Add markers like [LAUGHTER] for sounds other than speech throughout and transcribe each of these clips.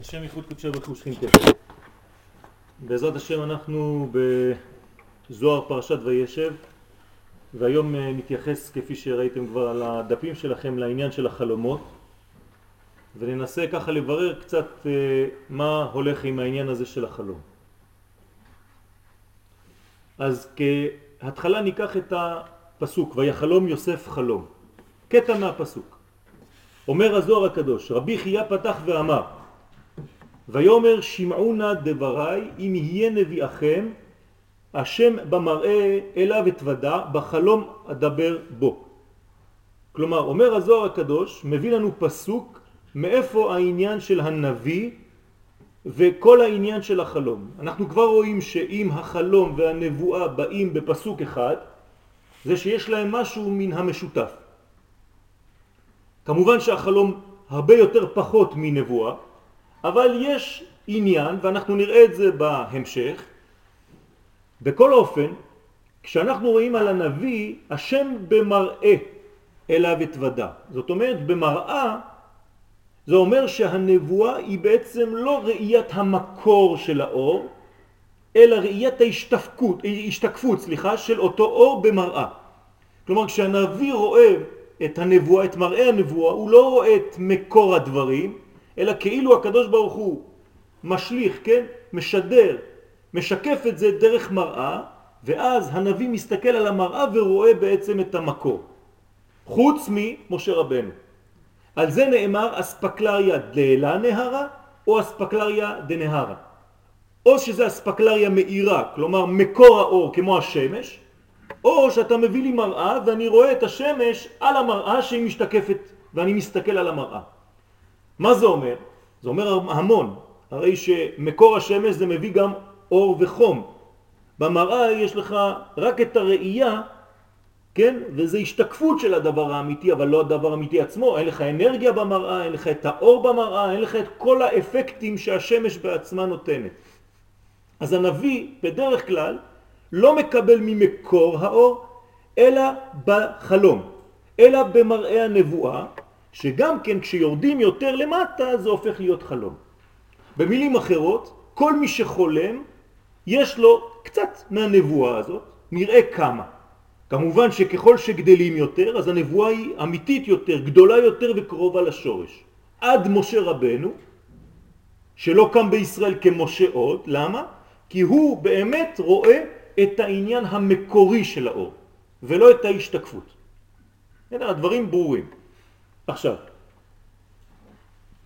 השם ייחוד קודשו ברוך הוא שכינתך. בעזרת השם אנחנו בזוהר פרשת וישב והיום אה, נתייחס כפי שראיתם כבר על הדפים שלכם לעניין של החלומות וננסה ככה לברר קצת אה, מה הולך עם העניין הזה של החלום. אז כהתחלה ניקח את הפסוק ויחלום יוסף חלום, קטע מהפסוק. אומר הזוהר הקדוש, רבי חייה פתח ואמר ויומר שמעו נא דבריי אם יהיה נביאכם השם במראה אליו אתוודע בחלום אדבר בו. כלומר אומר הזוהר הקדוש מביא לנו פסוק מאיפה העניין של הנביא וכל העניין של החלום. אנחנו כבר רואים שאם החלום והנבואה באים בפסוק אחד זה שיש להם משהו מן המשותף. כמובן שהחלום הרבה יותר פחות מנבואה אבל יש עניין, ואנחנו נראה את זה בהמשך. בכל אופן, כשאנחנו רואים על הנביא, השם במראה אליו התוודה. זאת אומרת, במראה זה אומר שהנבואה היא בעצם לא ראיית המקור של האור, אלא ראיית ההשתקפות, השתקפות, סליחה, של אותו אור במראה. כלומר, כשהנביא רואה את הנבואה, את מראה הנבואה, הוא לא רואה את מקור הדברים, אלא כאילו הקדוש ברוך הוא משליך, כן? משדר, משקף את זה דרך מראה, ואז הנביא מסתכל על המראה ורואה בעצם את המקור. חוץ ממשה רבנו. על זה נאמר אספקלריה דלה נהרה או אספקלריה דנהרה. או שזה אספקלריה מאירה, כלומר מקור האור כמו השמש, או שאתה מביא לי מראה ואני רואה את השמש על המראה שהיא משתקפת ואני מסתכל על המראה. מה זה אומר? זה אומר המון, הרי שמקור השמש זה מביא גם אור וחום. במראה יש לך רק את הראייה, כן? וזה השתקפות של הדבר האמיתי, אבל לא הדבר האמיתי עצמו. אין לך אנרגיה במראה, אין לך את האור במראה, אין לך את כל האפקטים שהשמש בעצמה נותנת. אז הנביא בדרך כלל לא מקבל ממקור האור, אלא בחלום, אלא במראה הנבואה, שגם כן כשיורדים יותר למטה זה הופך להיות חלום. במילים אחרות, כל מי שחולם יש לו קצת מהנבואה הזאת, נראה כמה. כמובן שככל שגדלים יותר אז הנבואה היא אמיתית יותר, גדולה יותר וקרובה לשורש. עד משה רבנו, שלא קם בישראל כמשה עוד, למה? כי הוא באמת רואה את העניין המקורי של האור, ולא את ההשתקפות. הדברים ברורים. עכשיו,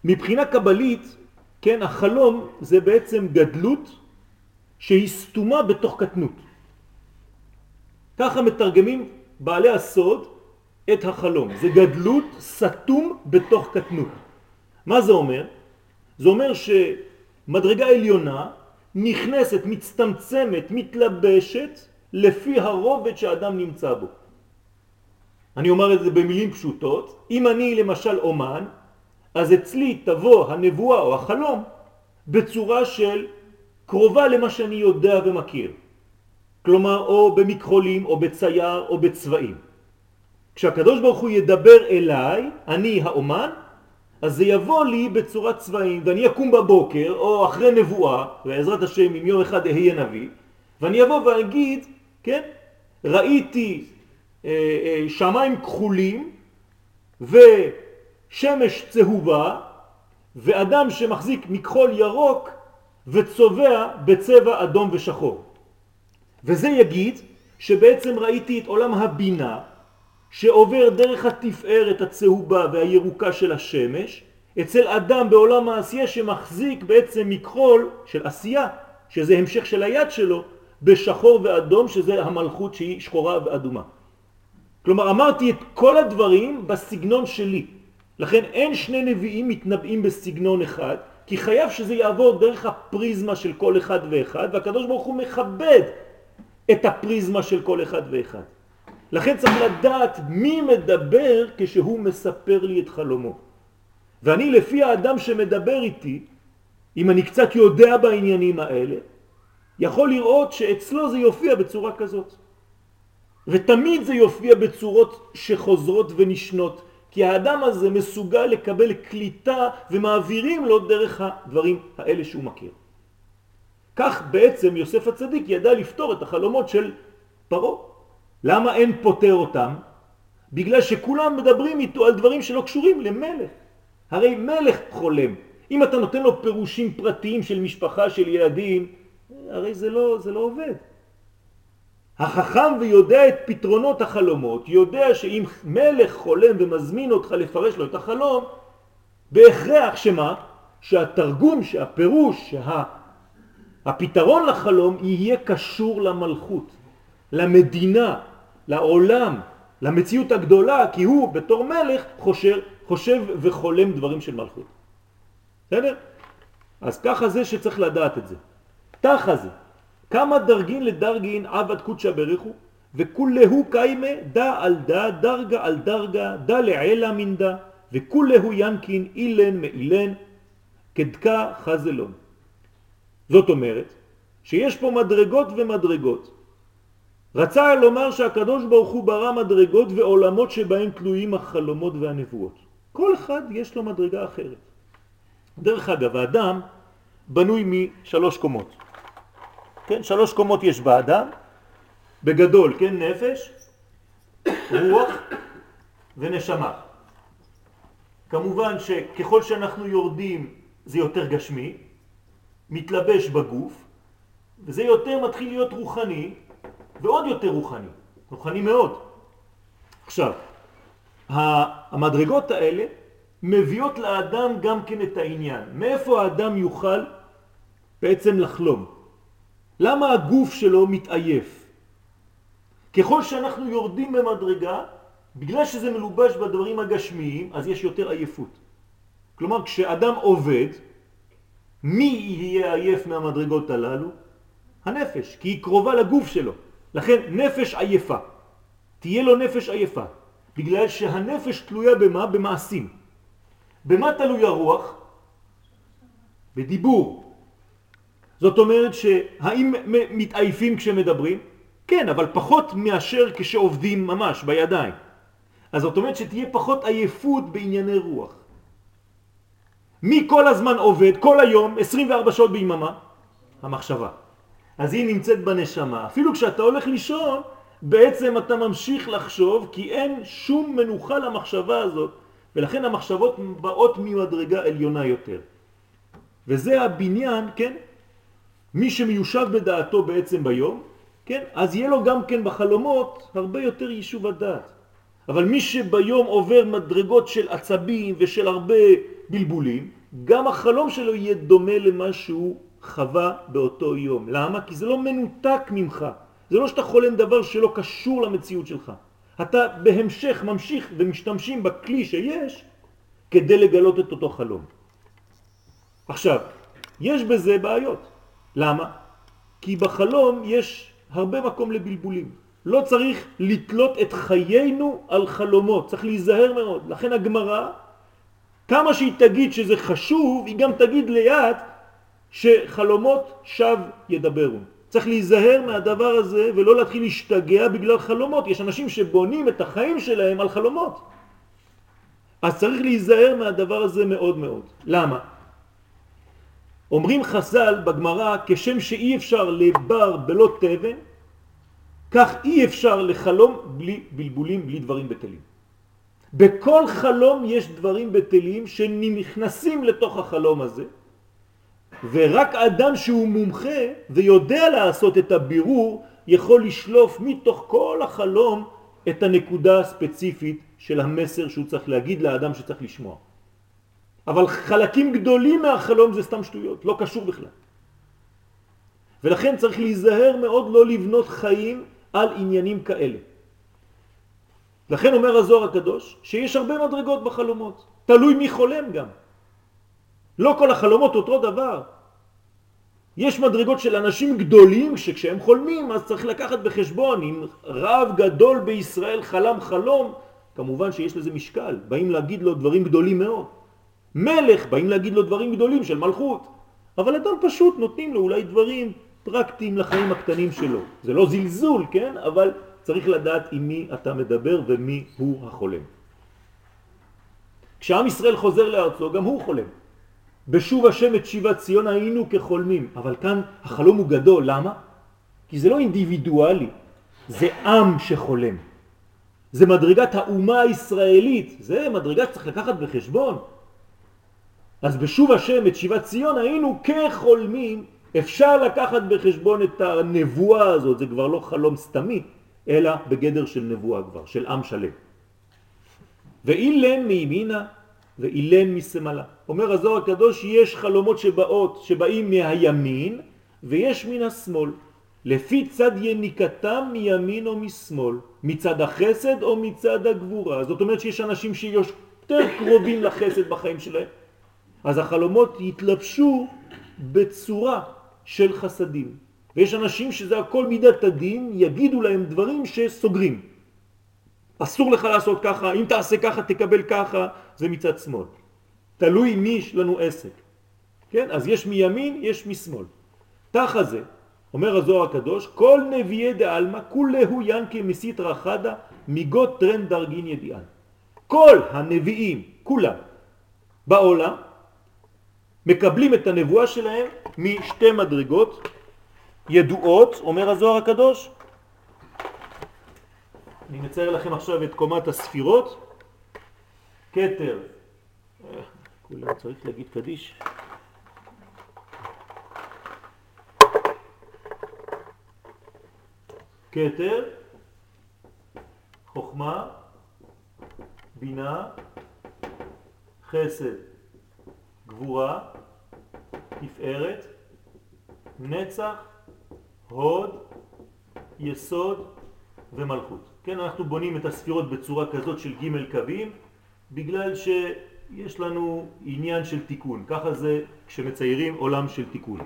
מבחינה קבלית, כן, החלום זה בעצם גדלות שהיא סתומה בתוך קטנות. ככה מתרגמים בעלי הסוד את החלום. זה גדלות סתום בתוך קטנות. מה זה אומר? זה אומר שמדרגה עליונה נכנסת, מצטמצמת, מתלבשת לפי הרובד שהאדם נמצא בו. אני אומר את זה במילים פשוטות, אם אני למשל אומן, אז אצלי תבוא הנבואה או החלום בצורה של קרובה למה שאני יודע ומכיר. כלומר, או במכחולים, או בצייר, או בצבעים. כשהקדוש ברוך הוא ידבר אליי, אני האומן, אז זה יבוא לי בצורת צבעים, ואני אקום בבוקר, או אחרי נבואה, בעזרת השם אם יום אחד אהיה נביא, ואני אבוא ואגיד, כן, ראיתי שמיים כחולים ושמש צהובה ואדם שמחזיק מכחול ירוק וצובע בצבע אדום ושחור. וזה יגיד שבעצם ראיתי את עולם הבינה שעובר דרך התפארת הצהובה והירוקה של השמש אצל אדם בעולם העשייה שמחזיק בעצם מכחול של עשייה, שזה המשך של היד שלו, בשחור ואדום שזה המלכות שהיא שחורה ואדומה. כלומר אמרתי את כל הדברים בסגנון שלי. לכן אין שני נביאים מתנבאים בסגנון אחד, כי חייב שזה יעבור דרך הפריזמה של כל אחד ואחד, והקדוש ברוך הוא מכבד את הפריזמה של כל אחד ואחד. לכן צריך לדעת מי מדבר כשהוא מספר לי את חלומו. ואני לפי האדם שמדבר איתי, אם אני קצת יודע בעניינים האלה, יכול לראות שאצלו זה יופיע בצורה כזאת. ותמיד זה יופיע בצורות שחוזרות ונשנות, כי האדם הזה מסוגל לקבל קליטה ומעבירים לו דרך הדברים האלה שהוא מכיר. כך בעצם יוסף הצדיק ידע לפתור את החלומות של פרו. למה אין פותר אותם? בגלל שכולם מדברים איתו על דברים שלא קשורים למלך. הרי מלך חולם. אם אתה נותן לו פירושים פרטיים של משפחה, של ילדים, הרי זה לא, זה לא עובד. החכם ויודע את פתרונות החלומות, יודע שאם מלך חולם ומזמין אותך לפרש לו את החלום, בהכרח שמה? שהתרגום, שהפירוש, שה... הפתרון לחלום יהיה קשור למלכות, למדינה, לעולם, למציאות הגדולה, כי הוא בתור מלך חושב, חושב וחולם דברים של מלכות. בסדר? אז ככה זה שצריך לדעת את זה. תחה זה. כמה דרגין לדרגין עבד קודשא בריחו, וכולהו קיימה דה על דה, דרגה על דרגה, דה לעלה מן דה, וכולהו ינקין אילן מאילן, כדקה חזלון. זאת אומרת שיש פה מדרגות ומדרגות. רצה לומר שהקדוש ברוך הוא ברא מדרגות ועולמות שבהם תלויים החלומות והנבואות. כל אחד יש לו מדרגה אחרת. דרך אגב, האדם בנוי משלוש קומות. כן, שלוש קומות יש באדם, בגדול, כן, נפש, רוח ונשמה. כמובן שככל שאנחנו יורדים זה יותר גשמי, מתלבש בגוף, וזה יותר מתחיל להיות רוחני, ועוד יותר רוחני, רוחני מאוד. עכשיו, המדרגות האלה מביאות לאדם גם כן את העניין. מאיפה האדם יוכל בעצם לחלום? למה הגוף שלו מתעייף? ככל שאנחנו יורדים במדרגה, בגלל שזה מלובש בדברים הגשמיים, אז יש יותר עייפות. כלומר, כשאדם עובד, מי יהיה עייף מהמדרגות הללו? הנפש, כי היא קרובה לגוף שלו. לכן נפש עייפה. תהיה לו נפש עייפה. בגלל שהנפש תלויה במה? במעשים. במה תלוי הרוח? בדיבור. זאת אומרת שהאם מתעייפים כשמדברים? כן, אבל פחות מאשר כשעובדים ממש בידיים. אז זאת אומרת שתהיה פחות עייפות בענייני רוח. מי כל הזמן עובד, כל היום, 24 שעות ביממה? המחשבה. אז היא נמצאת בנשמה. אפילו כשאתה הולך לישון, בעצם אתה ממשיך לחשוב, כי אין שום מנוחה למחשבה הזאת, ולכן המחשבות באות ממדרגה עליונה יותר. וזה הבניין, כן? מי שמיושב בדעתו בעצם ביום, כן? אז יהיה לו גם כן בחלומות הרבה יותר יישוב הדעת. אבל מי שביום עובר מדרגות של עצבים ושל הרבה בלבולים, גם החלום שלו יהיה דומה למה שהוא חווה באותו יום. למה? כי זה לא מנותק ממך. זה לא שאתה חולם דבר שלא קשור למציאות שלך. אתה בהמשך ממשיך ומשתמשים בכלי שיש כדי לגלות את אותו חלום. עכשיו, יש בזה בעיות. למה? כי בחלום יש הרבה מקום לבלבולים. לא צריך לתלות את חיינו על חלומות, צריך להיזהר מאוד. לכן הגמרא, כמה שהיא תגיד שזה חשוב, היא גם תגיד ליד שחלומות שב ידברו. צריך להיזהר מהדבר הזה ולא להתחיל להשתגע בגלל חלומות. יש אנשים שבונים את החיים שלהם על חלומות. אז צריך להיזהר מהדבר הזה מאוד מאוד. למה? אומרים חז"ל בגמרא, כשם שאי אפשר לבר בלא תבן, כך אי אפשר לחלום בלי בלבולים, בלי דברים בטלים. בכל חלום יש דברים בטלים שנכנסים לתוך החלום הזה, ורק אדם שהוא מומחה ויודע לעשות את הבירור יכול לשלוף מתוך כל החלום את הנקודה הספציפית של המסר שהוא צריך להגיד לאדם שצריך לשמוע. אבל חלקים גדולים מהחלום זה סתם שטויות, לא קשור בכלל. ולכן צריך להיזהר מאוד לא לבנות חיים על עניינים כאלה. לכן אומר הזוהר הקדוש שיש הרבה מדרגות בחלומות, תלוי מי חולם גם. לא כל החלומות אותו דבר. יש מדרגות של אנשים גדולים שכשהם חולמים אז צריך לקחת בחשבון אם רב גדול בישראל חלם חלום כמובן שיש לזה משקל, באים להגיד לו דברים גדולים מאוד. מלך באים להגיד לו דברים גדולים של מלכות, אבל אדם פשוט נותנים לו אולי דברים פרקטיים לחיים הקטנים שלו. זה לא זלזול, כן? אבל צריך לדעת עם מי אתה מדבר ומי הוא החולם. כשעם ישראל חוזר לארצו, גם הוא חולם. בשוב השם את שיבת ציון היינו כחולמים, אבל כאן החלום הוא גדול, למה? כי זה לא אינדיבידואלי, זה עם שחולם. זה מדרגת האומה הישראלית, זה מדרגה שצריך לקחת בחשבון. אז בשוב השם את שיבת ציון היינו כחולמים, אפשר לקחת בחשבון את הנבואה הזאת, זה כבר לא חלום סתמי, אלא בגדר של נבואה כבר, של עם שלם. ואילן מימינה ואילן משמאלה. אומר הזוהר הקדוש, יש חלומות שבאות, שבאים מהימין ויש מן השמאל. לפי צד יניקתם מימין או משמאל, מצד החסד או מצד הגבורה. זאת אומרת שיש אנשים שיותר קרובים לחסד בחיים שלהם. אז החלומות יתלבשו בצורה של חסדים. ויש אנשים שזה הכל מידת הדין, יגידו להם דברים שסוגרים. אסור לך לעשות ככה, אם תעשה ככה תקבל ככה, זה מצד שמאל. תלוי מי יש לנו עסק. כן? אז יש מימין, יש משמאל. תחה זה, אומר הזוהר הקדוש, כל נביאי דעלמא כולהו ינקי מסית רחדה מגות טרנד דרגין ידיען. כל הנביאים, כולם, בעולם, מקבלים את הנבואה שלהם משתי מדרגות ידועות, אומר הזוהר הקדוש. אני מצייר לכם עכשיו את קומת הספירות. קטר, כולם צריך להגיד קדיש. כתר, חוכמה, בינה, חסד, גבורה, תפארת, נצח, הוד, יסוד ומלכות. כן, אנחנו בונים את הספירות בצורה כזאת של ג' קווים, בגלל שיש לנו עניין של תיקון. ככה זה כשמציירים עולם של תיקון.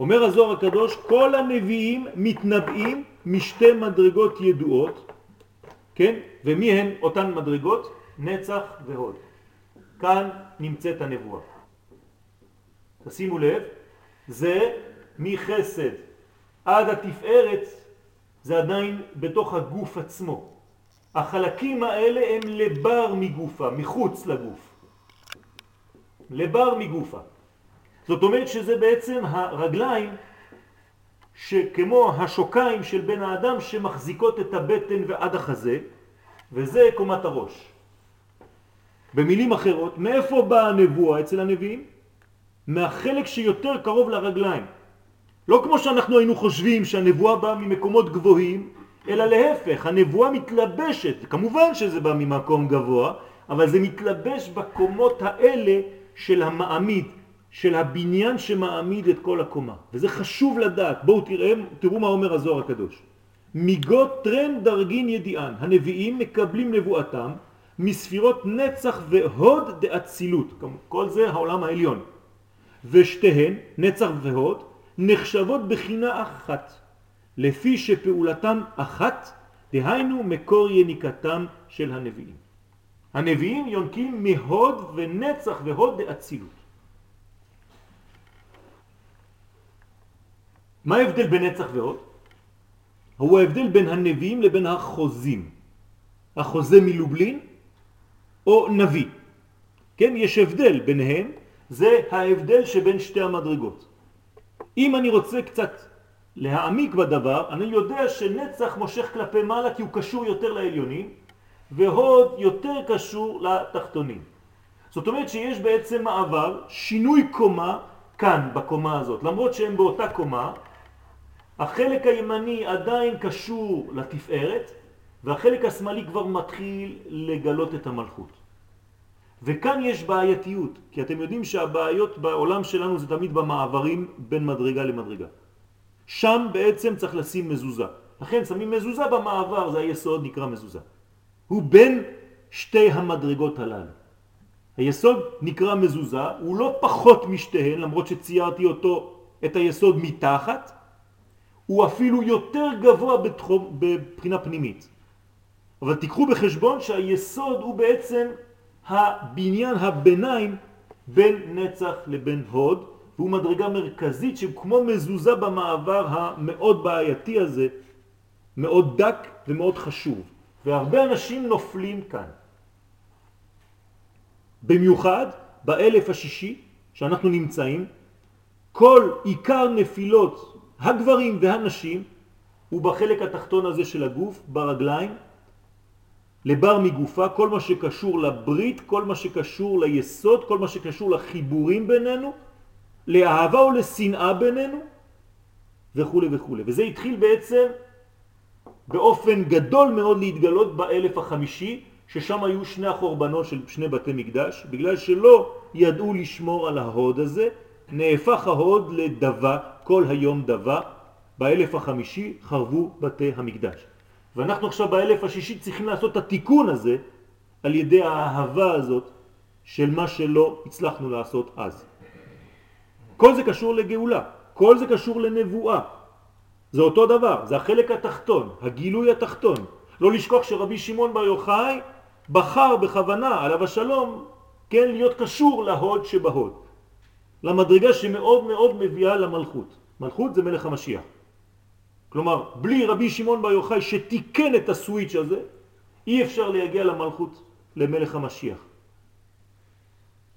אומר הזוהר הקדוש, כל הנביאים מתנבאים משתי מדרגות ידועות, כן? ומי הן אותן מדרגות? נצח והוד. כאן נמצאת הנבואה. תשימו לב, זה מחסד עד התפארת, זה עדיין בתוך הגוף עצמו. החלקים האלה הם לבר מגופה, מחוץ לגוף. לבר מגופה. זאת אומרת שזה בעצם הרגליים שכמו השוקיים של בן האדם שמחזיקות את הבטן ועד החזה, וזה קומת הראש. במילים אחרות, מאיפה באה הנבואה אצל הנביאים? מהחלק שיותר קרוב לרגליים. לא כמו שאנחנו היינו חושבים שהנבואה באה ממקומות גבוהים, אלא להפך, הנבואה מתלבשת, כמובן שזה בא ממקום גבוה, אבל זה מתלבש בקומות האלה של המעמיד, של הבניין שמעמיד את כל הקומה. וזה חשוב לדעת. בואו תראו, תראו מה אומר הזוהר הקדוש. מיגות טרן דרגין ידיען. הנביאים מקבלים נבואתם מספירות נצח והוד דאצילות. כל זה העולם העליון. ושתיהן, נצח והוד, נחשבות בחינה אחת, לפי שפעולתם אחת, דהיינו מקור יניקתם של הנביאים. הנביאים יונקים מהוד ונצח והוד דאצילות. מה ההבדל בין נצח והוד? הוא ההבדל בין הנביאים לבין החוזים. החוזה מלובלין או נביא. כן, יש הבדל ביניהם, זה ההבדל שבין שתי המדרגות. אם אני רוצה קצת להעמיק בדבר, אני יודע שנצח מושך כלפי מעלה כי הוא קשור יותר לעליונים, והוד יותר קשור לתחתונים. זאת אומרת שיש בעצם מעבר, שינוי קומה כאן בקומה הזאת. למרות שהם באותה קומה, החלק הימני עדיין קשור לתפארת, והחלק השמאלי כבר מתחיל לגלות את המלכות. וכאן יש בעייתיות, כי אתם יודעים שהבעיות בעולם שלנו זה תמיד במעברים בין מדרגה למדרגה. שם בעצם צריך לשים מזוזה. לכן שמים מזוזה במעבר, זה היסוד נקרא מזוזה. הוא בין שתי המדרגות הללו. היסוד נקרא מזוזה, הוא לא פחות משתיהן, למרות שציירתי אותו, את היסוד מתחת, הוא אפילו יותר גבוה בתחום, בבחינה פנימית. אבל תיקחו בחשבון שהיסוד הוא בעצם הבניין הביניים בין נצח לבין הוד, והוא מדרגה מרכזית שכמו מזוזה במעבר המאוד בעייתי הזה, מאוד דק ומאוד חשוב. והרבה אנשים נופלים כאן. במיוחד באלף השישי שאנחנו נמצאים, כל עיקר נפילות הגברים והנשים הוא בחלק התחתון הזה של הגוף, ברגליים, לבר מגופה, כל מה שקשור לברית, כל מה שקשור ליסוד, כל מה שקשור לחיבורים בינינו, לאהבה או לשנאה בינינו, וכו' וכו'. וזה התחיל בעצם באופן גדול מאוד להתגלות באלף החמישי, ששם היו שני החורבנות של שני בתי מקדש, בגלל שלא ידעו לשמור על ההוד הזה, נהפך ההוד לדבה, כל היום דבה, באלף החמישי חרבו בתי המקדש. ואנחנו עכשיו באלף השישי צריכים לעשות את התיקון הזה על ידי האהבה הזאת של מה שלא הצלחנו לעשות אז. כל זה קשור לגאולה, כל זה קשור לנבואה. זה אותו דבר, זה החלק התחתון, הגילוי התחתון. לא לשכוח שרבי שמעון בר יוחאי בחר בכוונה, עליו השלום, כן, להיות קשור להוד שבהוד. למדרגה שמאוד מאוד מביאה למלכות. מלכות זה מלך המשיח. כלומר, בלי רבי שמעון בר יוחאי שתיקן את הסוויץ' הזה, אי אפשר להגיע למלכות, למלך המשיח.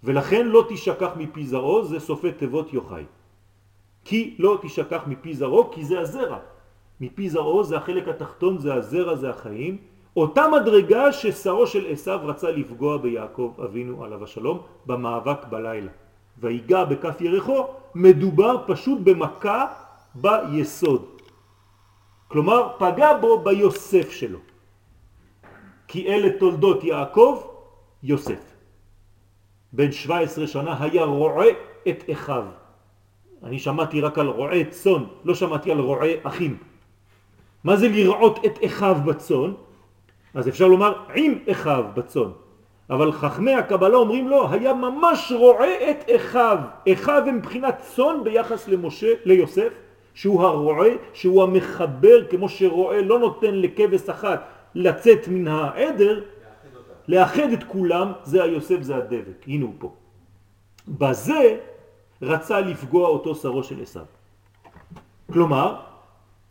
ולכן לא תשכח מפי זרעו, זה סופי תיבות יוחאי. כי לא תשכח מפי זרעו, כי זה הזרע. מפי זרעו זה החלק התחתון, זה הזרע, זה החיים. אותה מדרגה ששרו של עשיו רצה לפגוע ביעקב אבינו עליו השלום במאבק בלילה. ויגע בכף ירחו, מדובר פשוט במכה ביסוד. כלומר, פגע בו ביוסף שלו. כי אלה תולדות יעקב, יוסף. בן 17 שנה היה רועה את אחיו. אני שמעתי רק על רועה צאן, לא שמעתי על רועה אחים. מה זה לרעות את אחיו בצאן? אז אפשר לומר עם אחיו בצאן. אבל חכמי הקבלה אומרים לו, היה ממש רועה את אחיו. אחיו הם מבחינת צאן ביחס למשה, ליוסף, שהוא הרועה, שהוא המחבר, כמו שרועה לא נותן לכבש אחת לצאת מן העדר, לאחד את כולם, זה היוסף, זה הדבק. הנה הוא פה. בזה רצה לפגוע אותו שרו של עשיו. כלומר,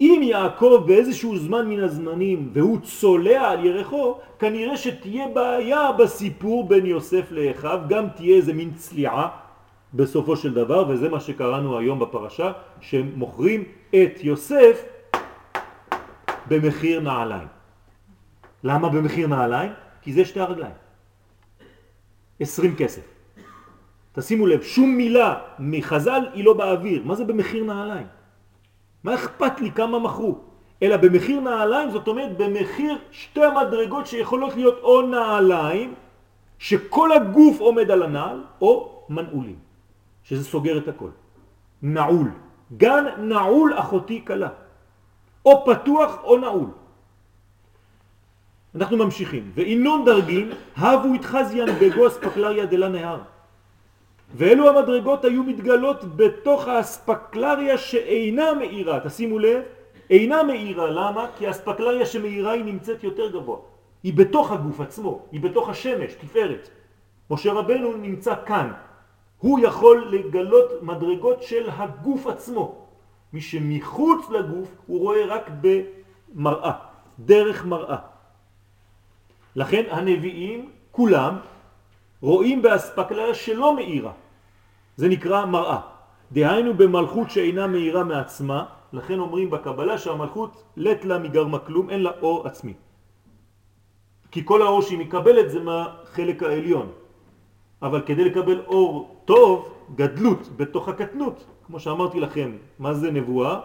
אם יעקב באיזשהו זמן מן הזמנים והוא צולע על ירחו, כנראה שתהיה בעיה בסיפור בין יוסף לאחיו, גם תהיה איזה מין צליעה בסופו של דבר, וזה מה שקראנו היום בפרשה, שמוכרים את יוסף במחיר נעליים. למה במחיר נעליים? כי זה שתי הרגליים. עשרים כסף. תשימו לב, שום מילה מחז"ל היא לא באוויר. מה זה במחיר נעליים? מה אכפת לי כמה מכרו? אלא במחיר נעליים, זאת אומרת במחיר שתי המדרגות שיכולות להיות או נעליים, שכל הגוף עומד על הנעל, או מנעולים, שזה סוגר את הכל. נעול. גן נעול אחותי קלה. או פתוח או נעול. אנחנו ממשיכים. ואינון דרגין, הבו התחזיין בגו אספקלריה דלה נהר. ואלו המדרגות היו מתגלות בתוך האספקלריה שאינה מאירה. תשימו לב, אינה מאירה. למה? כי האספקלריה שמאירה היא נמצאת יותר גבוה. היא בתוך הגוף עצמו, היא בתוך השמש, תפארת. משה רבנו נמצא כאן. הוא יכול לגלות מדרגות של הגוף עצמו. מי שמחוץ לגוף הוא רואה רק במראה, דרך מראה. לכן הנביאים כולם רואים באספקלריה שלא מאירה. זה נקרא מראה. דהיינו במלכות שאינה מאירה מעצמה, לכן אומרים בקבלה שהמלכות לט לה מגרמה כלום, אין לה אור עצמי. כי כל האור שהיא מקבלת זה מהחלק העליון. אבל כדי לקבל אור טוב, גדלות בתוך הקטנות, כמו שאמרתי לכם, מה זה נבואה?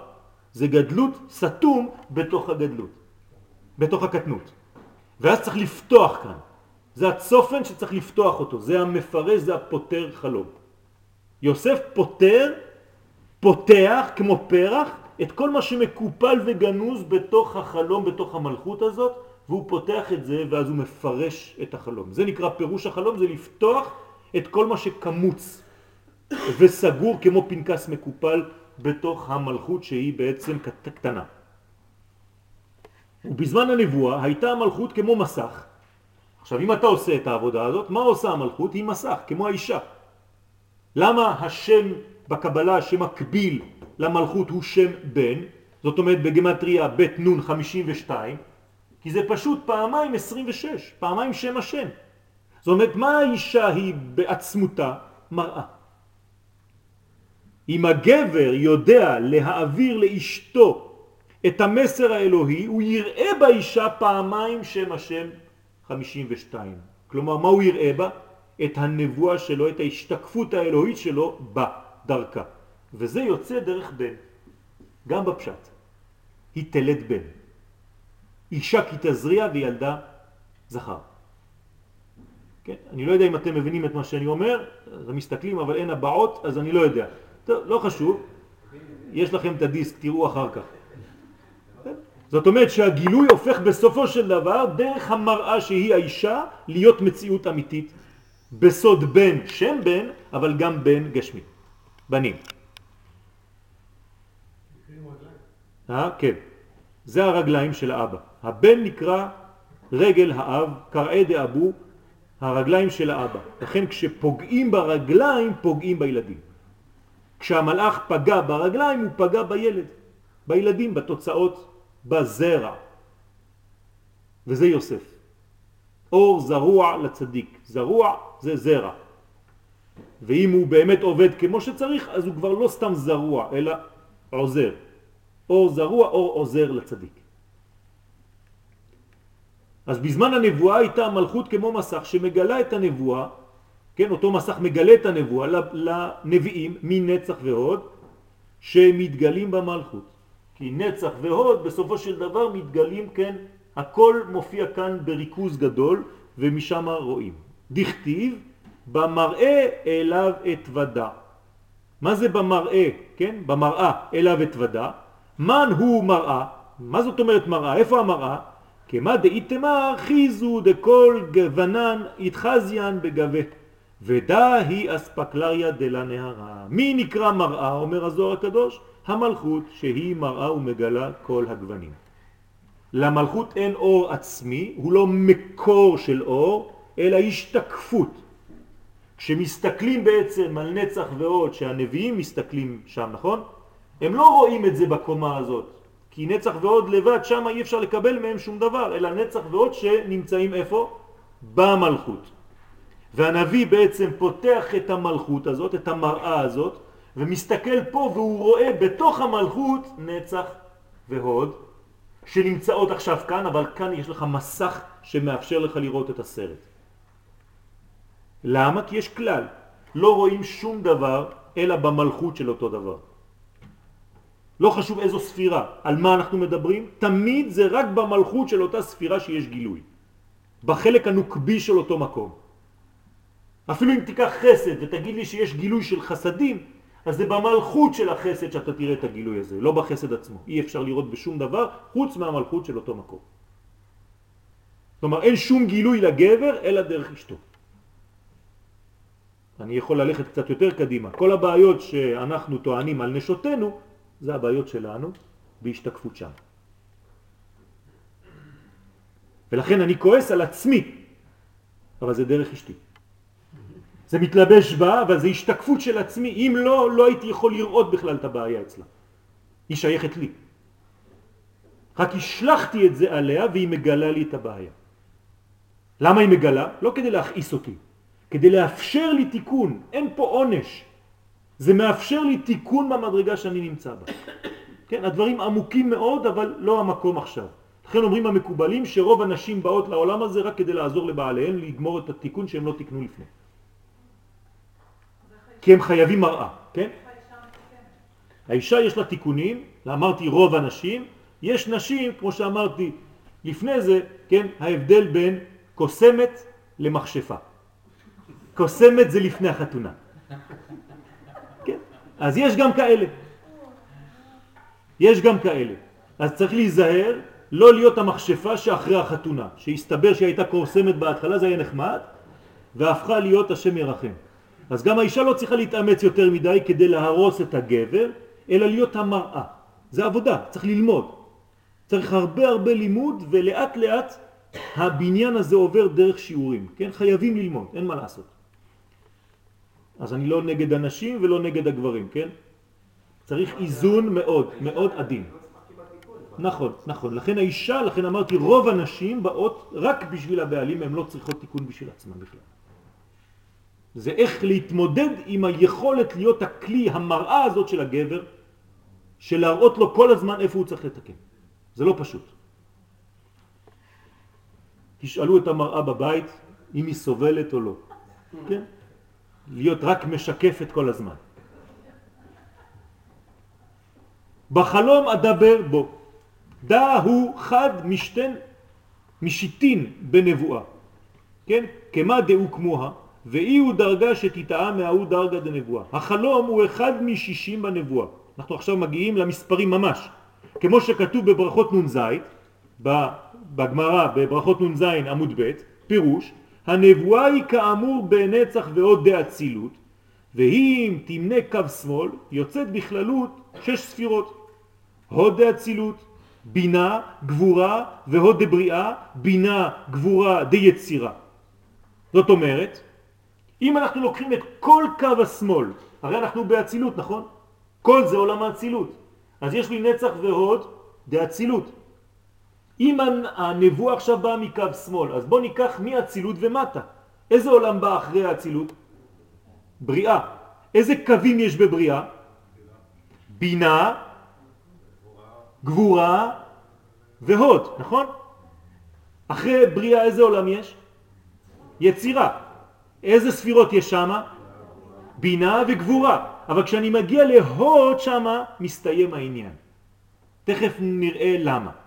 זה גדלות סתום בתוך הגדלות, בתוך הקטנות. ואז צריך לפתוח כאן. זה הצופן שצריך לפתוח אותו, זה המפרש, זה הפותר חלום. יוסף פותר, פותח כמו פרח את כל מה שמקופל וגנוז בתוך החלום, בתוך המלכות הזאת, והוא פותח את זה ואז הוא מפרש את החלום. זה נקרא פירוש החלום, זה לפתוח את כל מה שקמוץ וסגור כמו פנקס מקופל בתוך המלכות שהיא בעצם קטנה. ובזמן הנבואה הייתה המלכות כמו מסך. עכשיו אם אתה עושה את העבודה הזאת, מה עושה המלכות? היא מסך, כמו האישה. למה השם בקבלה שמקביל למלכות הוא שם בן, זאת אומרת בגמטריה בית נון 52, כי זה פשוט פעמיים 26, פעמיים שם השם. זאת אומרת, מה האישה היא בעצמותה? מראה. אם הגבר יודע להעביר לאשתו את המסר האלוהי, הוא יראה באישה פעמיים שם השם 52. כלומר, מה הוא יראה בה? את הנבואה שלו, את ההשתקפות האלוהית שלו בדרכה. וזה יוצא דרך בן, גם בפשט. היא תלד בן. אישה כי תזריע וילדה זכר. כן? אני לא יודע אם אתם מבינים את מה שאני אומר, אתם מסתכלים אבל אין הבעות, אז אני לא יודע. טוב, לא חשוב, יש לכם את הדיסק, תראו אחר כך. זאת אומרת שהגילוי הופך בסופו של דבר דרך המראה שהיא האישה להיות מציאות אמיתית בסוד בן שם בן אבל גם בן גשמי, בנים. אה, כן, זה הרגליים של האבא. הבן נקרא רגל האב, קרעי דאבו, הרגליים של האבא. לכן כשפוגעים ברגליים פוגעים בילדים. כשהמלאך פגע ברגליים הוא פגע בילד, בילדים, בתוצאות בזרע. וזה יוסף. אור זרוע לצדיק. זרוע זה זרע. ואם הוא באמת עובד כמו שצריך, אז הוא כבר לא סתם זרוע, אלא עוזר. אור זרוע, אור עוזר לצדיק. אז בזמן הנבואה הייתה המלכות כמו מסך שמגלה את הנבואה, כן, אותו מסך מגלה את הנבואה לנביאים מנצח והוד שמתגלים במלכות. כי נצח והוד בסופו של דבר מתגלים, כן, הכל מופיע כאן בריכוז גדול ומשם רואים. דכתיב במראה אליו אתוודה. מה זה במראה, כן? במראה אליו אתוודה. מן הוא מראה. מה זאת אומרת מראה? איפה המראה? כמה דאיתמר חיזו דכל גוונן התחזיין בגבה. ודה היא אספקלריה דלה נהרה. מי נקרא מראה, אומר הזוהר הקדוש? המלכות שהיא מראה ומגלה כל הגוונים. למלכות אין אור עצמי, הוא לא מקור של אור, אלא השתקפות. כשמסתכלים בעצם על נצח ועוד, שהנביאים מסתכלים שם, נכון? הם לא רואים את זה בקומה הזאת, כי נצח ועוד לבד שם אי אפשר לקבל מהם שום דבר, אלא נצח ועוד שנמצאים איפה? במלכות. והנביא בעצם פותח את המלכות הזאת, את המראה הזאת, ומסתכל פה והוא רואה בתוך המלכות נצח והוד שנמצאות עכשיו כאן, אבל כאן יש לך מסך שמאפשר לך לראות את הסרט. למה? כי יש כלל. לא רואים שום דבר אלא במלכות של אותו דבר. לא חשוב איזו ספירה, על מה אנחנו מדברים, תמיד זה רק במלכות של אותה ספירה שיש גילוי. בחלק הנוקבי של אותו מקום. אפילו אם תיקח חסד ותגיד לי שיש גילוי של חסדים, אז זה במלכות של החסד שאתה תראה את הגילוי הזה, לא בחסד עצמו. אי אפשר לראות בשום דבר חוץ מהמלכות של אותו מקום. כלומר, אין שום גילוי לגבר אלא דרך אשתו. אני יכול ללכת קצת יותר קדימה. כל הבעיות שאנחנו טוענים על נשותנו, זה הבעיות שלנו בהשתקפות שם. ולכן אני כועס על עצמי, אבל זה דרך אשתי. זה מתלבש בה, אבל זה השתקפות של עצמי. אם לא, לא הייתי יכול לראות בכלל את הבעיה אצלה. היא שייכת לי. רק השלחתי את זה עליה והיא מגלה לי את הבעיה. למה היא מגלה? לא כדי להכעיס אותי, כדי לאפשר לי תיקון. אין פה עונש. זה מאפשר לי תיקון במדרגה שאני נמצא בה. כן, הדברים עמוקים מאוד, אבל לא המקום עכשיו. לכן אומרים המקובלים שרוב הנשים באות לעולם הזה רק כדי לעזור לבעליהן לגמור את התיקון שהם לא תיקנו לפני. כי הם חייבים מראה, כן? האישה יש לה תיקונים, אמרתי רוב הנשים, יש נשים, כמו שאמרתי לפני זה, כן, ההבדל בין קוסמת למכשפה. קוסמת זה לפני החתונה. אז יש גם כאלה. יש גם כאלה. אז צריך להיזהר לא להיות המכשפה שאחרי החתונה, שהסתבר שהיא הייתה קוסמת בהתחלה, זה היה נחמד, והפכה להיות השם ירחם. אז גם האישה לא צריכה להתאמץ יותר מדי כדי להרוס את הגבר, אלא להיות המראה. זה עבודה, צריך ללמוד. צריך הרבה הרבה לימוד ולאט לאט הבניין הזה עובר דרך שיעורים, כן? חייבים ללמוד, אין מה לעשות. אז אני לא נגד הנשים ולא נגד הגברים, כן? צריך איזון מאוד, מאוד עדין. נכון, נכון. לכן האישה, לכן אמרתי, רוב הנשים באות רק בשביל הבעלים, הן לא צריכות תיקון בשביל עצמן בכלל. זה איך להתמודד עם היכולת להיות הכלי, המראה הזאת של הגבר, של להראות לו כל הזמן איפה הוא צריך לתקן. זה לא פשוט. תשאלו את המראה בבית אם היא סובלת או לא. כן? להיות רק משקפת כל הזמן. בחלום אדבר בו, דא הוא חד משתן משיטין בנבואה, כן? כמה דאו כמוה, ואי הוא דרגה שתטעה מההוא דרגה דנבואה. החלום הוא אחד משישים בנבואה. אנחנו עכשיו מגיעים למספרים ממש. כמו שכתוב בברכות נ"ז, בגמרא בברכות נ"ז עמוד ב', פירוש, הנבואה היא כאמור בנצח ועוד דאצילות, והיא אם תמנה קו שמאל יוצאת בכללות שש ספירות. הוד דאצילות, בינה, גבורה והוד דבריאה, בינה, גבורה, דיצירה. זאת אומרת, אם אנחנו לוקחים את כל קו השמאל, הרי אנחנו באצילות, נכון? כל זה עולם האצילות. אז יש לי נצח והוד דאצילות. אם הנבואה עכשיו באה מקו שמאל, אז בוא ניקח מאצילות ומטה. איזה עולם בא אחרי האצילות? בריאה. איזה קווים יש בבריאה? בינה, גבורה והוד, נכון? אחרי בריאה איזה עולם יש? יצירה. איזה ספירות יש שם? בינה וגבורה. אבל כשאני מגיע להוד שם, מסתיים העניין. תכף נראה למה.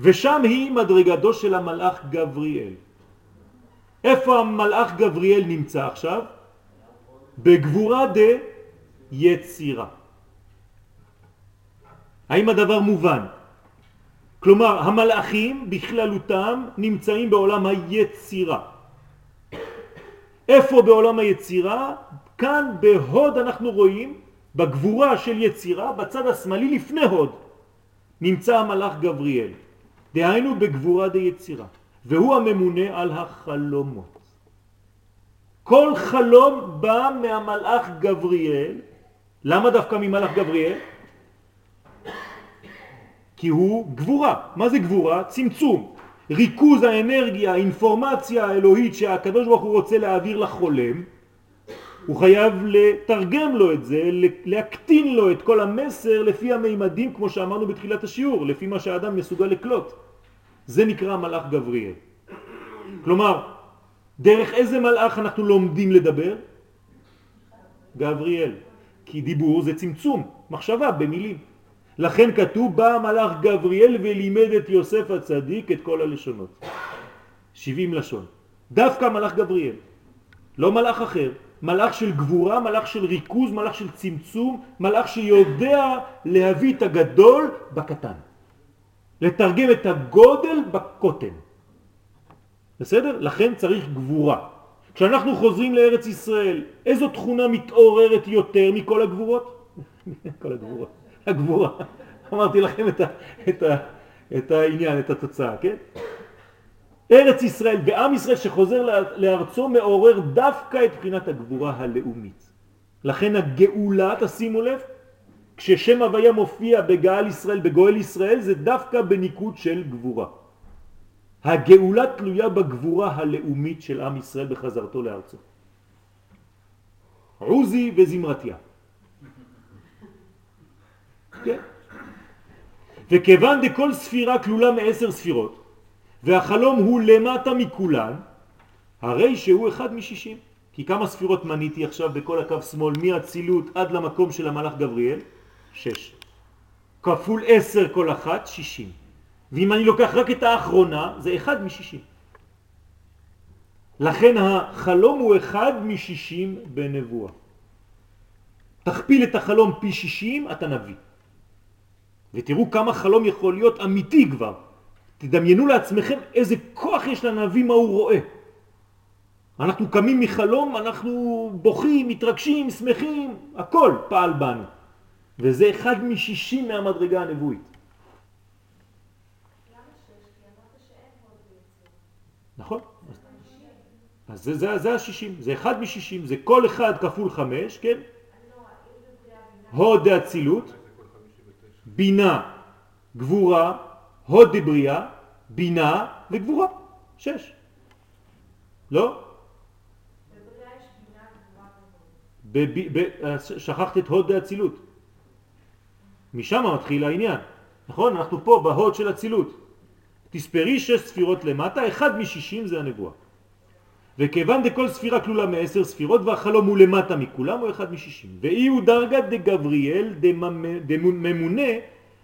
ושם היא מדרגתו של המלאך גבריאל. איפה המלאך גבריאל נמצא עכשיו? בגבורה דה יצירה. האם הדבר מובן? כלומר, המלאכים בכללותם נמצאים בעולם היצירה. איפה בעולם היצירה? כאן בהוד אנחנו רואים, בגבורה של יצירה, בצד השמאלי לפני הוד, נמצא המלאך גבריאל. דהיינו בגבורה דיצירה, והוא הממונה על החלומות. כל חלום בא מהמלאך גבריאל. למה דווקא ממלאך גבריאל? כי הוא גבורה. מה זה גבורה? צמצום. ריכוז האנרגיה, האינפורמציה האלוהית שהקדוש ברוך הוא רוצה להעביר לחולם, הוא חייב לתרגם לו את זה, להקטין לו את כל המסר לפי המימדים כמו שאמרנו בתחילת השיעור, לפי מה שהאדם מסוגל לקלוט. זה נקרא מלאך גבריאל. כלומר, דרך איזה מלאך אנחנו לומדים לדבר? גבריאל. כי דיבור זה צמצום, מחשבה במילים. לכן כתוב בא מלאך גבריאל ולימד את יוסף הצדיק את כל הלשונות. 70 לשון. דווקא מלאך גבריאל, לא מלאך אחר. מלאך של גבורה, מלאך של ריכוז, מלאך של צמצום, מלאך שיודע להביא את הגדול בקטן. לתרגם את הגודל בקוטן. בסדר? לכן צריך גבורה. כשאנחנו חוזרים לארץ ישראל, איזו תכונה מתעוררת יותר מכל הגבורות? [LAUGHS] כל הגבורות. הגבורה. אמרתי לכם את, ה, את, ה, את העניין, את התוצאה, כן? ארץ ישראל ועם ישראל שחוזר לארצו מעורר דווקא את בחינת הגבורה הלאומית. לכן הגאולה, תשימו לב, כששם הוויה מופיע בגאל ישראל, בגואל ישראל, זה דווקא בניקוד של גבורה. הגאולה תלויה בגבורה הלאומית של עם ישראל בחזרתו לארצו. עוזי וזמרתיה. כן? וכיוון דכל ספירה כלולה מעשר ספירות, והחלום הוא למטה מכולן, הרי שהוא אחד משישים. כי כמה ספירות מניתי עכשיו בכל הקו שמאל, מהצילות עד למקום של המלאך גבריאל? שש. כפול עשר כל אחת, שישים. ואם אני לוקח רק את האחרונה, זה אחד משישים. לכן החלום הוא אחד משישים בנבואה. תכפיל את החלום פי שישים, אתה נביא. ותראו כמה חלום יכול להיות אמיתי כבר. תדמיינו לעצמכם איזה כוח יש לנביא מה הוא רואה. אנחנו קמים מחלום, אנחנו בוכים, מתרגשים, שמחים, הכל פעל בנו. וזה אחד משישים מהמדרגה הנבואית. נכון. אז זה, זה, זה השישים, זה אחד משישים, זה כל אחד כפול חמש, כן? הוד דאצילות, בינה, גבורה, הוד דבריאה, בינה וגבורה. שש. לא? שכחת את הוד האצילות. משם מתחיל העניין. נכון? אנחנו פה בהוד של אצילות. תספרי שש ספירות למטה, אחד משישים זה הנבואה. וכיוון דכל ספירה כלולה מעשר ספירות והחלום הוא למטה מכולם הוא אחד משישים. ואי הוא דרגת דגבריאל דממונה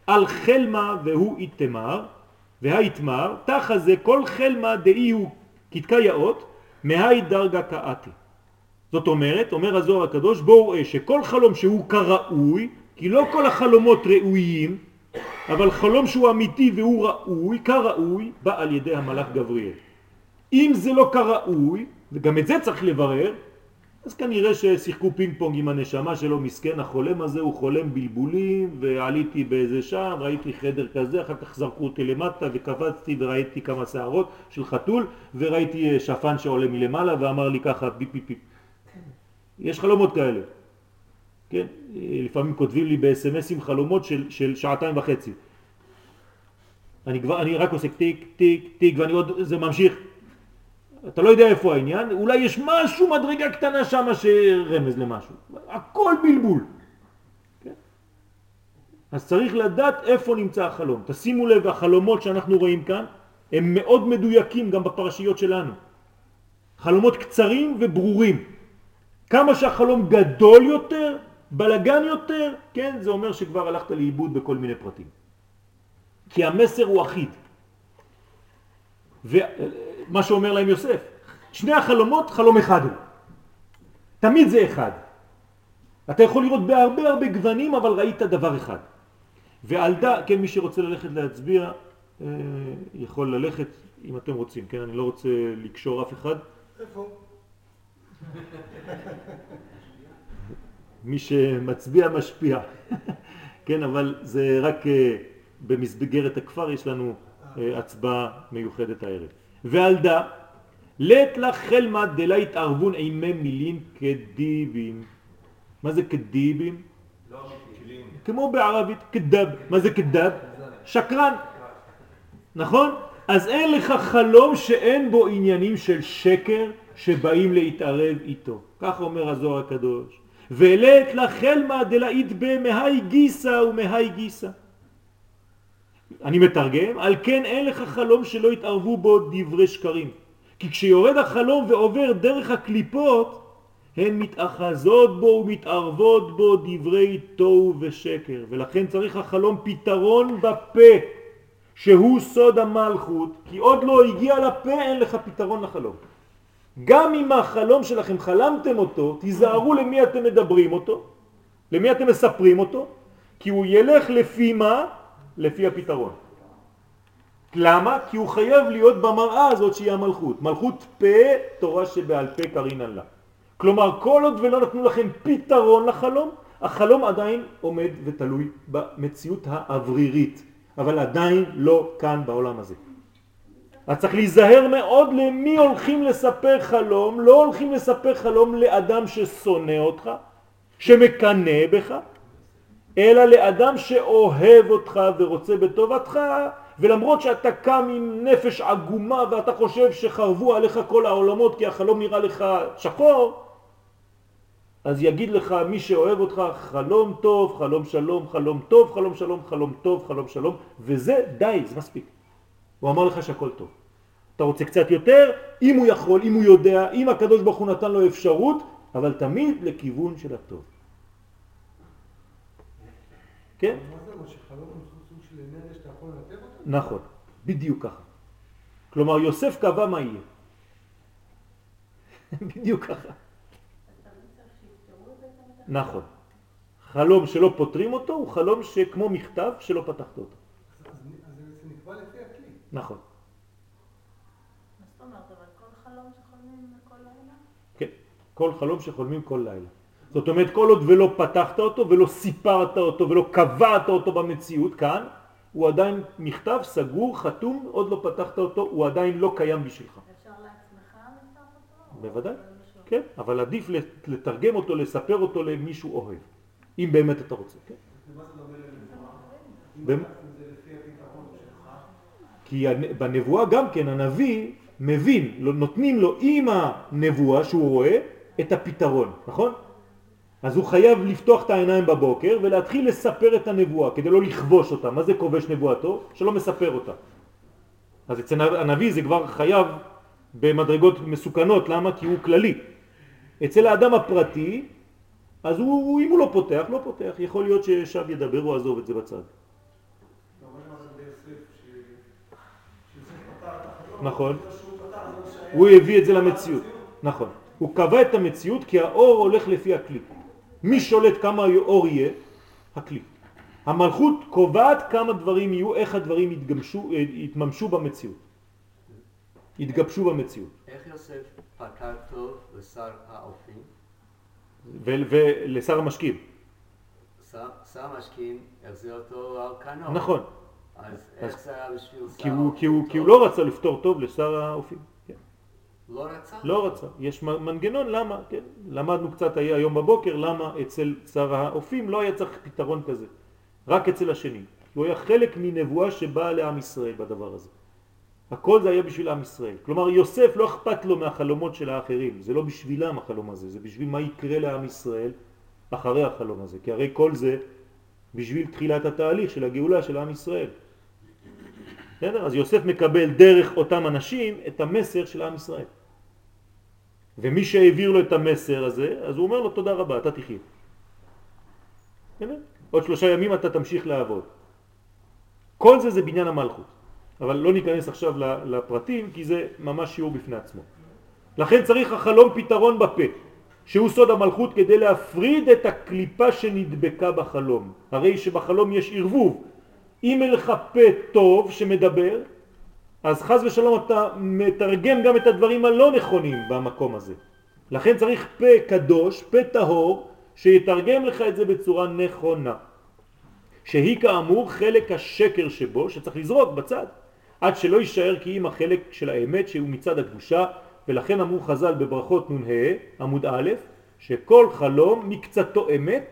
על חלמה והוא איתמר והאיתמר תחה זה כל חלמה דאי הוא כתקה יאות מהי דרגה כאתי. זאת אומרת, אומר הזוהר הקדוש, בואו ראה שכל חלום שהוא כראוי, כי לא כל החלומות ראויים, אבל חלום שהוא אמיתי והוא ראוי, כראוי, בא על ידי המלאך גבריאל. אם זה לא כראוי, וגם את זה צריך לברר, אז כנראה ששיחקו פינג פונג עם הנשמה שלו, מסכן, החולם הזה הוא חולם בלבולים, ועליתי באיזה שם, ראיתי חדר כזה, אחר כך זרקו אותי למטה וקפצתי וראיתי כמה שערות של חתול, וראיתי שפן שעולה מלמעלה ואמר לי ככה ביפ ביפ ביפ. יש חלומות כאלה. כן? לפעמים כותבים לי ב-SMSים חלומות של, של שעתיים וחצי. אני, כבר, אני רק עושה טיק, טיק, טיק, ואני עוד, זה ממשיך. אתה לא יודע איפה העניין, אולי יש משהו, מדרגה קטנה שם שרמז למשהו. הכל בלבול. כן? אז צריך לדעת איפה נמצא החלום. תשימו לב, החלומות שאנחנו רואים כאן הם מאוד מדויקים גם בפרשיות שלנו. חלומות קצרים וברורים. כמה שהחלום גדול יותר, בלגן יותר, כן, זה אומר שכבר הלכת לאיבוד בכל מיני פרטים. כי המסר הוא אחיד. ומה שאומר להם יוסף, שני החלומות חלום אחד הוא. תמיד זה אחד. אתה יכול לראות בהרבה הרבה גוונים, אבל ראית דבר אחד. ועל דה, כן, מי שרוצה ללכת להצביע, אה, יכול ללכת אם אתם רוצים, כן, אני לא רוצה לקשור אף אחד. איפה? מי שמצביע משפיע. [LAUGHS] כן, אבל זה רק אה, במסגרת הכפר יש לנו אה, הצבעה מיוחדת הערב. ועל דה, לית לך חלמה דלה התערבון אימי מילין כדיבים. מה זה כדיבים? לא כמו בערבית, כדב. מה זה כדב? שקרן. נכון? אז אין לך חלום שאין בו עניינים של שקר שבאים להתערב איתו. כך אומר הזוהר הקדוש. ולית לחלמה דלאית במהי גיסה ומהי גיסה. אני מתרגם, על כן אין לך חלום שלא יתערבו בו דברי שקרים. כי כשיורד החלום ועובר דרך הקליפות, הן מתאחזות בו ומתערבות בו דברי תוהו ושקר. ולכן צריך החלום פתרון בפה, שהוא סוד המלכות, כי עוד לא הגיע לפה, אין לך פתרון לחלום. גם אם החלום שלכם חלמתם אותו, תיזהרו למי אתם מדברים אותו, למי אתם מספרים אותו, כי הוא ילך לפי מה? לפי הפתרון. למה? כי הוא חייב להיות במראה הזאת שהיא המלכות. מלכות פה, תורה שבעל פה קרינן לה. כלומר, כל עוד ולא נתנו לכם פתרון לחלום, החלום עדיין עומד ותלוי במציאות האוורירית, אבל עדיין לא כאן בעולם הזה. אז צריך להיזהר מאוד למי הולכים לספר חלום, לא הולכים לספר חלום לאדם ששונא אותך, שמקנא בך, אלא לאדם שאוהב אותך ורוצה בטובתך, ולמרות שאתה קם עם נפש עגומה ואתה חושב שחרבו עליך כל העולמות כי החלום נראה לך שחור, אז יגיד לך מי שאוהב אותך חלום טוב, חלום שלום, חלום טוב, חלום שלום, חלום טוב, חלום שלום, וזה די, זה מספיק. הוא אמר לך שהכל טוב. אתה רוצה קצת יותר, אם הוא יכול, אם הוא יודע, אם הקדוש ברוך הוא נתן לו אפשרות, אבל תמיד לכיוון של הטוב. כן? נכון, בדיוק ככה. כלומר, יוסף קבע מה יהיה. [LAUGHS] בדיוק ככה. נכון. חלום שלא פותרים אותו הוא חלום שכמו מכתב שלא פתחת אותו. נכון. כן, כל חלום שחולמים כל לילה. זאת אומרת, כל עוד ולא פתחת אותו ולא סיפרת אותו ולא קבעת אותו במציאות כאן, הוא עדיין מכתב סגור, חתום, עוד לא פתחת אותו, הוא עדיין לא קיים בשבילך. אפשר לעצמך לפתח אותו? בוודאי, כן, אבל עדיף לתרגם אותו, לספר אותו למישהו אוהב, אם באמת אתה רוצה, כן. כי בנבואה גם כן הנביא מבין, נותנים לו עם הנבואה שהוא רואה את הפתרון, נכון? אז הוא חייב לפתוח את העיניים בבוקר ולהתחיל לספר את הנבואה כדי לא לכבוש אותה. מה זה כובש נבואתו? שלא מספר אותה. אז אצל הנביא זה כבר חייב במדרגות מסוכנות, למה? כי הוא כללי. אצל האדם הפרטי, אז הוא, אם הוא לא פותח, לא פותח. יכול להיות ששב ידבר או עזוב את זה בצד. נכון. הוא הביא את זה למציאות. נכון. הוא קבע את המציאות כי האור הולך לפי הכלי. מי שולט כמה אור יהיה? הכלי. המלכות קובעת כמה דברים יהיו, איך הדברים יתגמשו, יתממשו במציאות. יתגבשו במציאות. איך יוסף פתר טוב לשר האופים? ולשר המשקים. שר המשקים החזיר אותו על כנו. נכון. אז איך זה היה בשביל שר האופים? כי הוא לא רצה לפתור טוב לשר האופים. לא רצה? לא רצה. יש מנגנון למה, כן? למדנו קצת היום בבוקר למה אצל שר האופים לא היה צריך פתרון כזה. רק אצל השני. הוא היה חלק מנבואה שבאה לעם ישראל בדבר הזה. הכל זה היה בשביל עם ישראל. כלומר יוסף לא אכפת לו מהחלומות של האחרים, זה לא בשבילם החלום הזה, זה בשביל מה יקרה לעם ישראל אחרי החלום הזה, כי הרי כל זה בשביל תחילת התהליך של הגאולה של עם ישראל. בסדר? אז יוסף מקבל דרך אותם אנשים את המסר של עם ישראל. ומי שהעביר לו את המסר הזה, אז הוא אומר לו תודה רבה, אתה תחיה. עוד שלושה ימים אתה תמשיך לעבוד. כל זה זה בניין המלכות. אבל לא ניכנס עכשיו לפרטים כי זה ממש שיעור בפני עצמו. לכן צריך החלום פתרון בפה, שהוא סוד המלכות כדי להפריד את הקליפה שנדבקה בחלום. הרי שבחלום יש ערבוב, אם אין לך פה טוב שמדבר, אז חז ושלום אתה מתרגם גם את הדברים הלא נכונים במקום הזה. לכן צריך פה קדוש, פה טהור, שיתרגם לך את זה בצורה נכונה. שהיא כאמור חלק השקר שבו, שצריך לזרוק בצד, עד שלא יישאר כי אם החלק של האמת שהוא מצד הקדושה, ולכן אמרו חז"ל בברכות נ"ה עמוד א', שכל חלום מקצתו אמת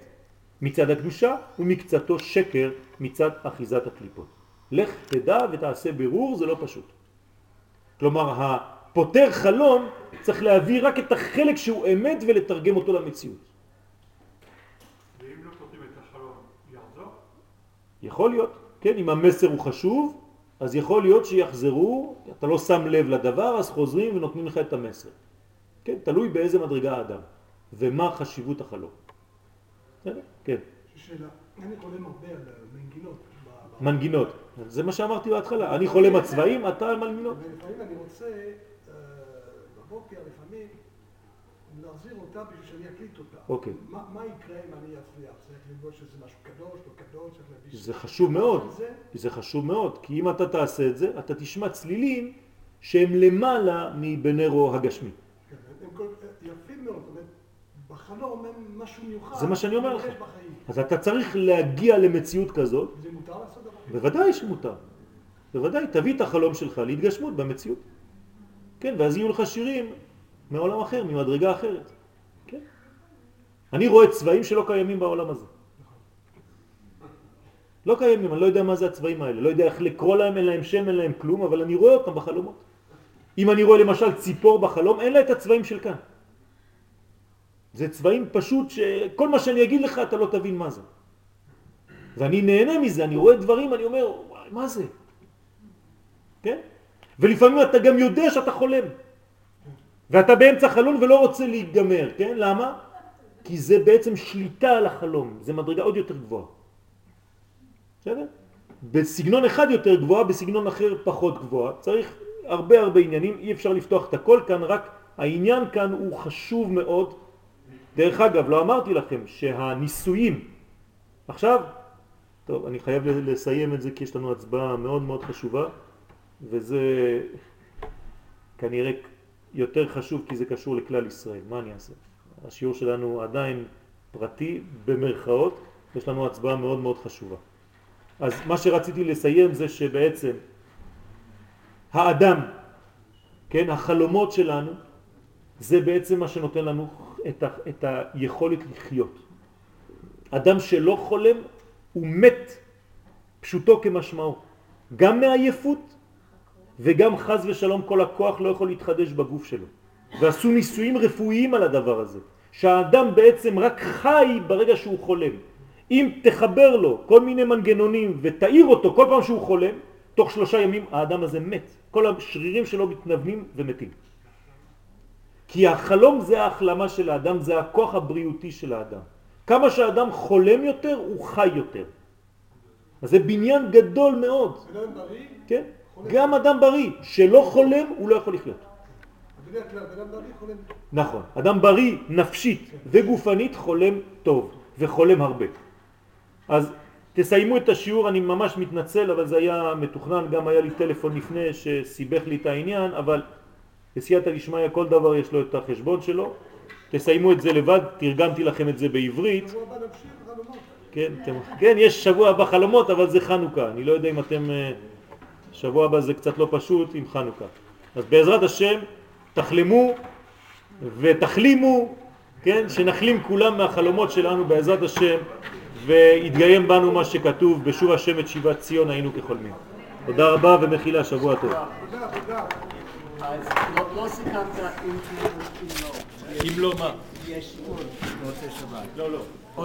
מצד הקדושה ומקצתו שקר מצד אחיזת הקליפות. לך תדע ותעשה בירור, זה לא פשוט. כלומר, הפותר חלום צריך להביא רק את החלק שהוא אמת ולתרגם אותו למציאות. ואם לא כותבים את החלום, יחזור? יכול להיות, כן, אם המסר הוא חשוב, אז יכול להיות שיחזרו, אתה לא שם לב לדבר, אז חוזרים ונותנים לך את המסר. כן, תלוי באיזה מדרגה האדם, ומה חשיבות החלום. כן. שאלה, אני חולם הרבה על מנגינות. מנגינות, זה מה שאמרתי בהתחלה, אני חולם על צבעים, אתה על מנגינות. ולפעמים אני רוצה, אה, בבוקר לפעמים, להחזיר אותה בשביל שאני אקליט אותה. אוקיי. מה, יקרה אם אני אצליח? צריך ללבוש שזה משהו קדוש, לא קדוש, צריך להביא... זה חשוב מאוד, זה? חשוב מאוד, כי אם אתה תעשה את זה, אתה תשמע צלילים שהם למעלה מבנרו הגשמי. כן, כל, יפים מאוד, בחלום הם משהו מיוחד. זה מה שאני אומר לך. אז אתה צריך להגיע למציאות כזאת. זה מותר לעשות? בוודאי שמותר. בוודאי, תביא את החלום שלך להתגשמות במציאות. כן, ואז יהיו לך שירים מעולם אחר, ממדרגה אחרת. כן? אני רואה צבעים שלא קיימים בעולם הזה. לא קיימים, אני לא יודע מה זה הצבעים האלה, לא יודע איך לקרוא להם, אין להם שם, אין להם כלום, אבל אני רואה אותם בחלומות. אם אני רואה למשל ציפור בחלום, אין לה את הצבעים של כאן. זה צבעים פשוט שכל מה שאני אגיד לך אתה לא תבין מה זה. ואני נהנה מזה, אני רואה דברים, אני אומר, וואי, מה זה? כן? ולפעמים אתה גם יודע שאתה חולם. ואתה באמצע חלום ולא רוצה להיגמר, כן? למה? כי זה בעצם שליטה על החלום, זה מדרגה עוד יותר גבוהה. בסדר? בסגנון אחד יותר גבוהה, בסגנון אחר פחות גבוהה. צריך הרבה הרבה עניינים, אי אפשר לפתוח את הכל כאן, רק העניין כאן הוא חשוב מאוד. דרך אגב, לא אמרתי לכם שהניסויים, עכשיו, טוב, אני חייב לסיים את זה כי יש לנו הצבעה מאוד מאוד חשובה, וזה כנראה יותר חשוב כי זה קשור לכלל ישראל, מה אני אעשה? השיעור שלנו עדיין פרטי, במרכאות, יש לנו הצבעה מאוד מאוד חשובה. אז מה שרציתי לסיים זה שבעצם האדם, כן, החלומות שלנו, זה בעצם מה שנותן לנו את, ה, את היכולת לחיות. אדם שלא חולם הוא מת פשוטו כמשמעו, גם מעייפות וגם חז ושלום כל הכוח לא יכול להתחדש בגוף שלו. ועשו ניסויים רפואיים על הדבר הזה. שהאדם בעצם רק חי ברגע שהוא חולם. אם תחבר לו כל מיני מנגנונים ותאיר אותו כל פעם שהוא חולם, תוך שלושה ימים האדם הזה מת. כל השרירים שלו מתנוונים ומתים. כי החלום זה ההחלמה של האדם, זה הכוח הבריאותי של האדם. כמה שהאדם חולם יותר, הוא חי יותר. אז זה בניין גדול מאוד, אדם בריא, כן? גם אדם בריא שלא חולם, הוא לא יכול לחיות. בדרך כלל בן אדם בריא חולם. נכון. אדם בריא נפשית וגופנית חולם טוב וחולם הרבה. אז תסיימו את השיעור, אני ממש מתנצל, אבל זה היה מתוכנן, גם היה לי טלפון לפני שסיבך לי את העניין, אבל בסייעתא דשמיא כל דבר יש לו את החשבון שלו. תסיימו את זה לבד, תרגמתי לכם את זה בעברית. כן, אתם, כן, יש שבוע הבא חלומות, אבל זה חנוכה. אני לא יודע אם אתם... אה, שבוע הבא זה קצת לא פשוט עם חנוכה. אז בעזרת השם, תחלמו ותחלימו, כן, שנחלים כולם מהחלומות שלנו בעזרת השם, ויתגיים בנו מה שכתוב, בשוב השם את שיבת ציון היינו כחולמים. תודה רבה ומחילה, שבוע טוב. תודה, תודה. אז לא- לא סיכמת אם כן או אם לא. אם לא מה? יש שבת. לא, לא.